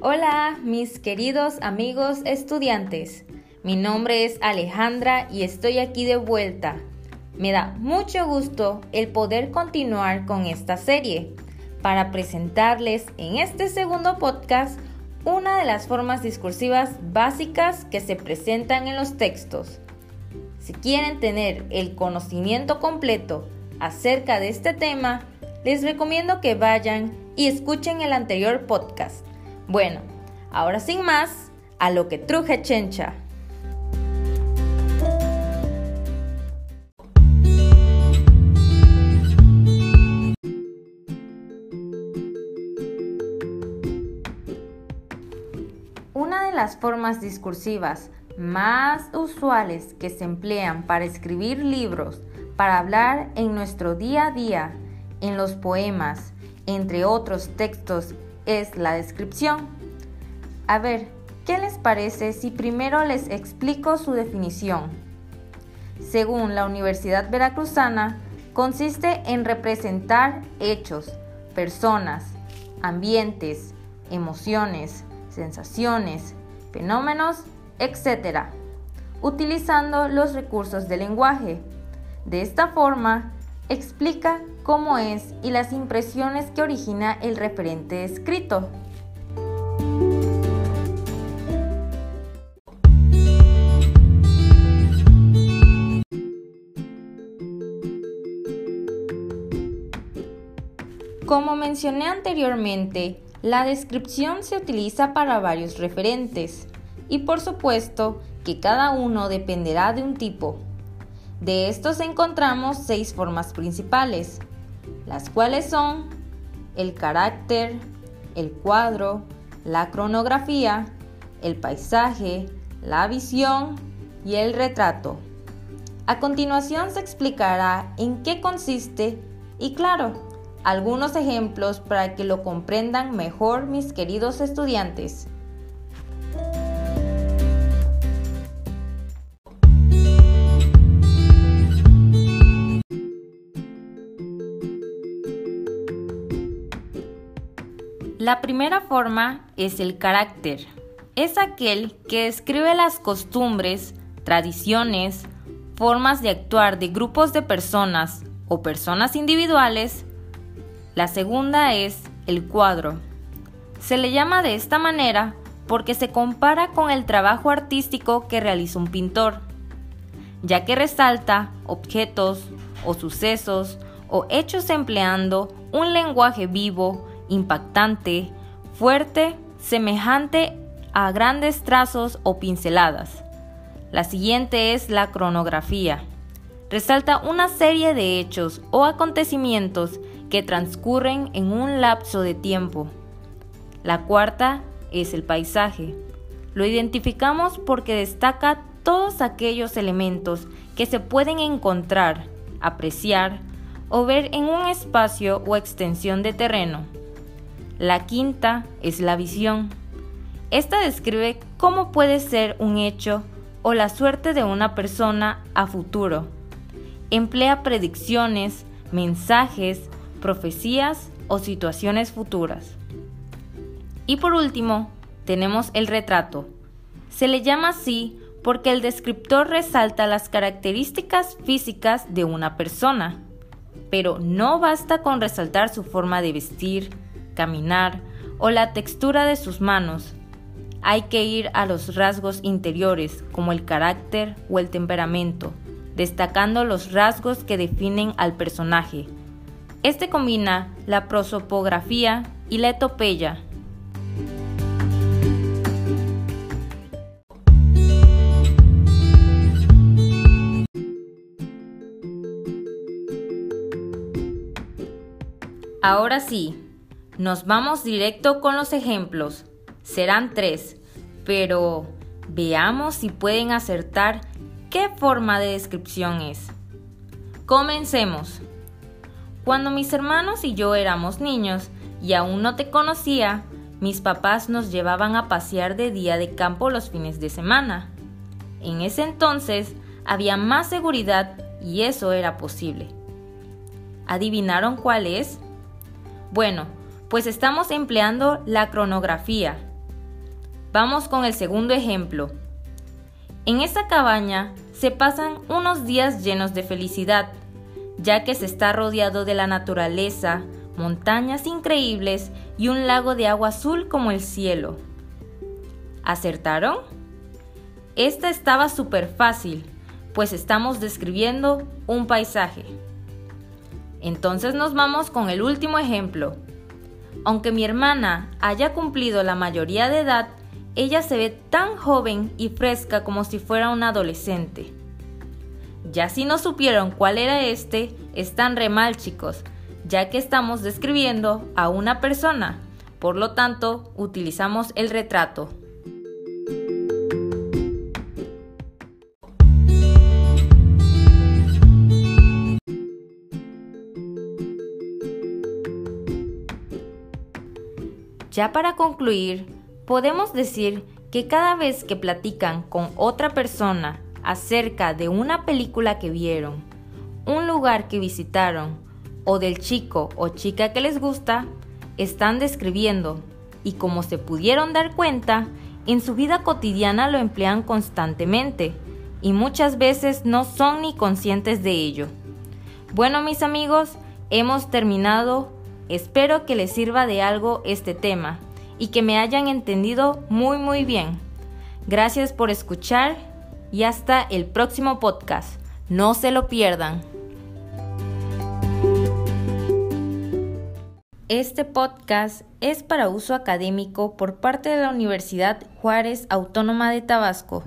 Hola mis queridos amigos estudiantes, mi nombre es Alejandra y estoy aquí de vuelta. Me da mucho gusto el poder continuar con esta serie para presentarles en este segundo podcast una de las formas discursivas básicas que se presentan en los textos. Si quieren tener el conocimiento completo acerca de este tema, les recomiendo que vayan y escuchen el anterior podcast. Bueno, ahora sin más, a lo que truje chencha. Una de las formas discursivas más usuales que se emplean para escribir libros, para hablar en nuestro día a día, en los poemas, entre otros textos, es la descripción. A ver, ¿qué les parece si primero les explico su definición? Según la Universidad Veracruzana, consiste en representar hechos, personas, ambientes, emociones, sensaciones, fenómenos, etc., utilizando los recursos del lenguaje. De esta forma, explica cómo es y las impresiones que origina el referente escrito. Como mencioné anteriormente, la descripción se utiliza para varios referentes y por supuesto que cada uno dependerá de un tipo. De estos encontramos seis formas principales, las cuales son el carácter, el cuadro, la cronografía, el paisaje, la visión y el retrato. A continuación se explicará en qué consiste y claro, algunos ejemplos para que lo comprendan mejor mis queridos estudiantes. La primera forma es el carácter. Es aquel que describe las costumbres, tradiciones, formas de actuar de grupos de personas o personas individuales la segunda es el cuadro. Se le llama de esta manera porque se compara con el trabajo artístico que realiza un pintor, ya que resalta objetos o sucesos o hechos empleando un lenguaje vivo, impactante, fuerte, semejante a grandes trazos o pinceladas. La siguiente es la cronografía. Resalta una serie de hechos o acontecimientos que transcurren en un lapso de tiempo. La cuarta es el paisaje. Lo identificamos porque destaca todos aquellos elementos que se pueden encontrar, apreciar o ver en un espacio o extensión de terreno. La quinta es la visión. Esta describe cómo puede ser un hecho o la suerte de una persona a futuro. Emplea predicciones, mensajes profecías o situaciones futuras. Y por último, tenemos el retrato. Se le llama así porque el descriptor resalta las características físicas de una persona, pero no basta con resaltar su forma de vestir, caminar o la textura de sus manos. Hay que ir a los rasgos interiores como el carácter o el temperamento, destacando los rasgos que definen al personaje, este combina la prosopografía y la etopeya. Ahora sí, nos vamos directo con los ejemplos. Serán tres, pero veamos si pueden acertar qué forma de descripción es. Comencemos. Cuando mis hermanos y yo éramos niños y aún no te conocía, mis papás nos llevaban a pasear de día de campo los fines de semana. En ese entonces había más seguridad y eso era posible. ¿Adivinaron cuál es? Bueno, pues estamos empleando la cronografía. Vamos con el segundo ejemplo. En esta cabaña se pasan unos días llenos de felicidad, ya que se está rodeado de la naturaleza, montañas increíbles y un lago de agua azul como el cielo. ¿Acertaron? Esta estaba súper fácil, pues estamos describiendo un paisaje. Entonces nos vamos con el último ejemplo. Aunque mi hermana haya cumplido la mayoría de edad, ella se ve tan joven y fresca como si fuera una adolescente. Ya si no supieron cuál era este, están re mal chicos, ya que estamos describiendo a una persona, por lo tanto utilizamos el retrato. Ya para concluir, podemos decir que cada vez que platican con otra persona acerca de una película que vieron, un lugar que visitaron o del chico o chica que les gusta, están describiendo y como se pudieron dar cuenta, en su vida cotidiana lo emplean constantemente y muchas veces no son ni conscientes de ello. Bueno mis amigos, hemos terminado Espero que les sirva de algo este tema y que me hayan entendido muy muy bien. Gracias por escuchar y hasta el próximo podcast. No se lo pierdan. Este podcast es para uso académico por parte de la Universidad Juárez Autónoma de Tabasco